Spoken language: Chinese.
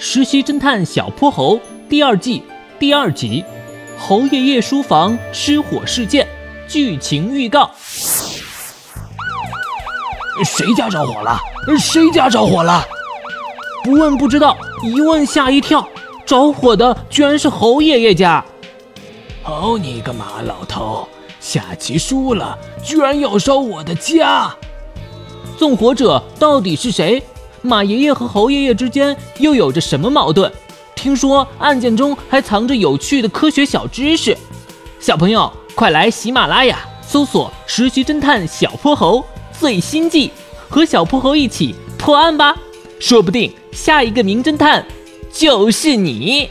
实习侦探小泼猴》第二季第二集《侯爷爷书房失火事件》剧情预告。谁家着火了？谁家着火了？不问不知道，一问吓一跳，着火的居然是侯爷爷家。好你个马老头，下棋输了，居然要烧我的家！纵火者到底是谁？马爷爷和侯爷爷之间又有着什么矛盾？听说案件中还藏着有趣的科学小知识。小朋友，快来喜马拉雅搜索《实习侦探小泼猴》最新季，和小泼猴一起破案吧！说不定下一个名侦探就是你。